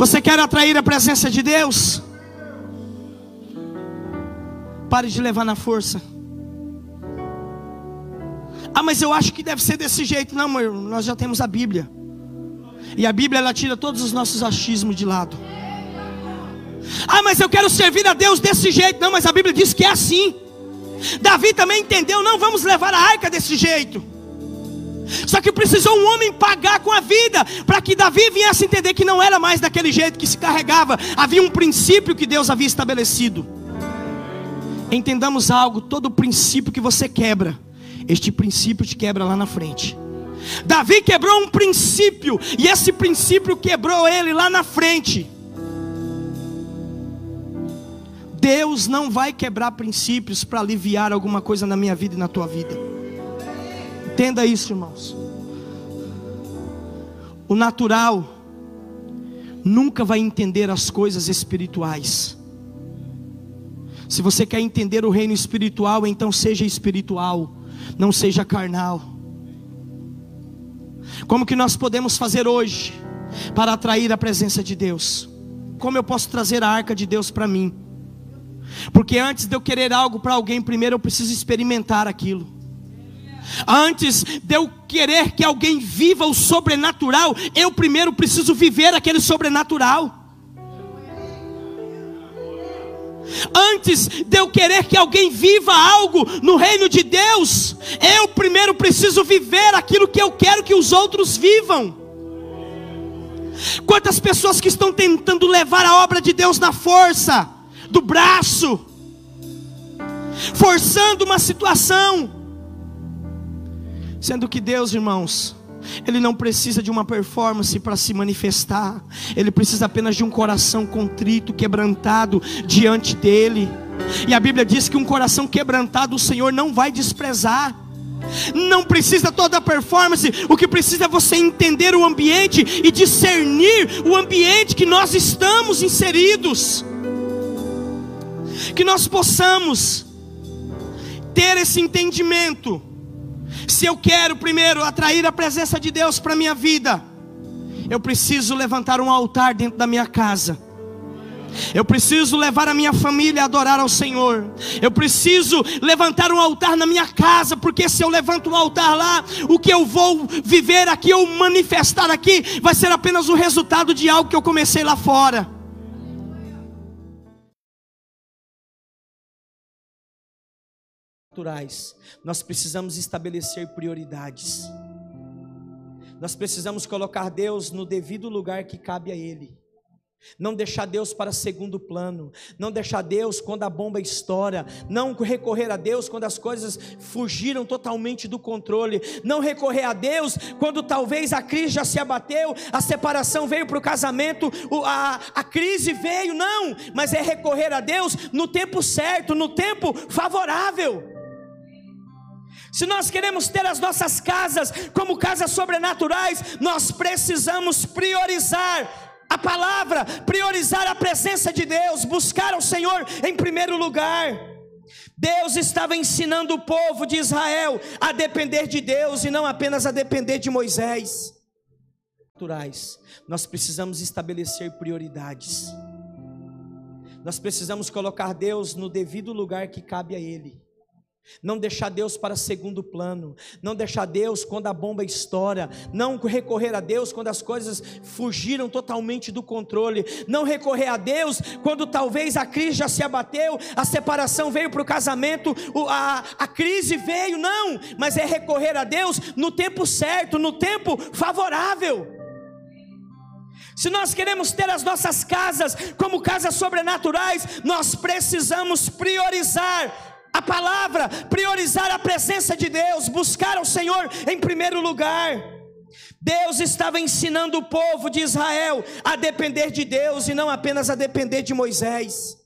Você quer atrair a presença de Deus? Pare de levar na força. Ah, mas eu acho que deve ser desse jeito. Não, meu, nós já temos a Bíblia. E a Bíblia ela tira todos os nossos achismos de lado. Ah, mas eu quero servir a Deus desse jeito. Não, mas a Bíblia diz que é assim. Davi também entendeu, não vamos levar a arca desse jeito. Só que precisou um homem pagar com a vida para que Davi viesse entender que não era mais daquele jeito que se carregava. Havia um princípio que Deus havia estabelecido. Entendamos algo: todo princípio que você quebra, este princípio te quebra lá na frente. Davi quebrou um princípio, e esse princípio quebrou ele lá na frente. Deus não vai quebrar princípios para aliviar alguma coisa na minha vida e na tua vida. Entenda isso, irmãos. O natural nunca vai entender as coisas espirituais. Se você quer entender o reino espiritual, então seja espiritual, não seja carnal. Como que nós podemos fazer hoje para atrair a presença de Deus? Como eu posso trazer a arca de Deus para mim? Porque antes de eu querer algo para alguém, primeiro eu preciso experimentar aquilo. Antes de eu querer que alguém viva o sobrenatural, eu primeiro preciso viver aquele sobrenatural. Antes de eu querer que alguém viva algo no reino de Deus, eu primeiro preciso viver aquilo que eu quero que os outros vivam. Quantas pessoas que estão tentando levar a obra de Deus na força do braço, forçando uma situação, sendo que Deus, irmãos, ele não precisa de uma performance para se manifestar. Ele precisa apenas de um coração contrito, quebrantado diante dele. E a Bíblia diz que um coração quebrantado o Senhor não vai desprezar. Não precisa toda a performance, o que precisa é você entender o ambiente e discernir o ambiente que nós estamos inseridos. Que nós possamos ter esse entendimento se eu quero primeiro atrair a presença de Deus para minha vida, eu preciso levantar um altar dentro da minha casa. Eu preciso levar a minha família a adorar ao Senhor. Eu preciso levantar um altar na minha casa, porque se eu levanto um altar lá, o que eu vou viver aqui ou manifestar aqui vai ser apenas o resultado de algo que eu comecei lá fora. Naturais, nós precisamos estabelecer prioridades. Nós precisamos colocar Deus no devido lugar que cabe a Ele. Não deixar Deus para segundo plano, não deixar Deus quando a bomba estoura, não recorrer a Deus quando as coisas fugiram totalmente do controle, não recorrer a Deus quando talvez a crise já se abateu, a separação veio para o casamento, a, a crise veio, não, mas é recorrer a Deus no tempo certo, no tempo favorável. Se nós queremos ter as nossas casas como casas sobrenaturais, nós precisamos priorizar a palavra, priorizar a presença de Deus, buscar ao Senhor em primeiro lugar. Deus estava ensinando o povo de Israel a depender de Deus e não apenas a depender de Moisés. Nós precisamos estabelecer prioridades. Nós precisamos colocar Deus no devido lugar que cabe a Ele. Não deixar Deus para segundo plano, não deixar Deus quando a bomba estoura, não recorrer a Deus quando as coisas fugiram totalmente do controle, não recorrer a Deus quando talvez a crise já se abateu, a separação veio para o casamento, a, a crise veio, não, mas é recorrer a Deus no tempo certo, no tempo favorável. Se nós queremos ter as nossas casas como casas sobrenaturais, nós precisamos priorizar a palavra, priorizar a presença de Deus, buscar ao Senhor em primeiro lugar. Deus estava ensinando o povo de Israel a depender de Deus e não apenas a depender de Moisés.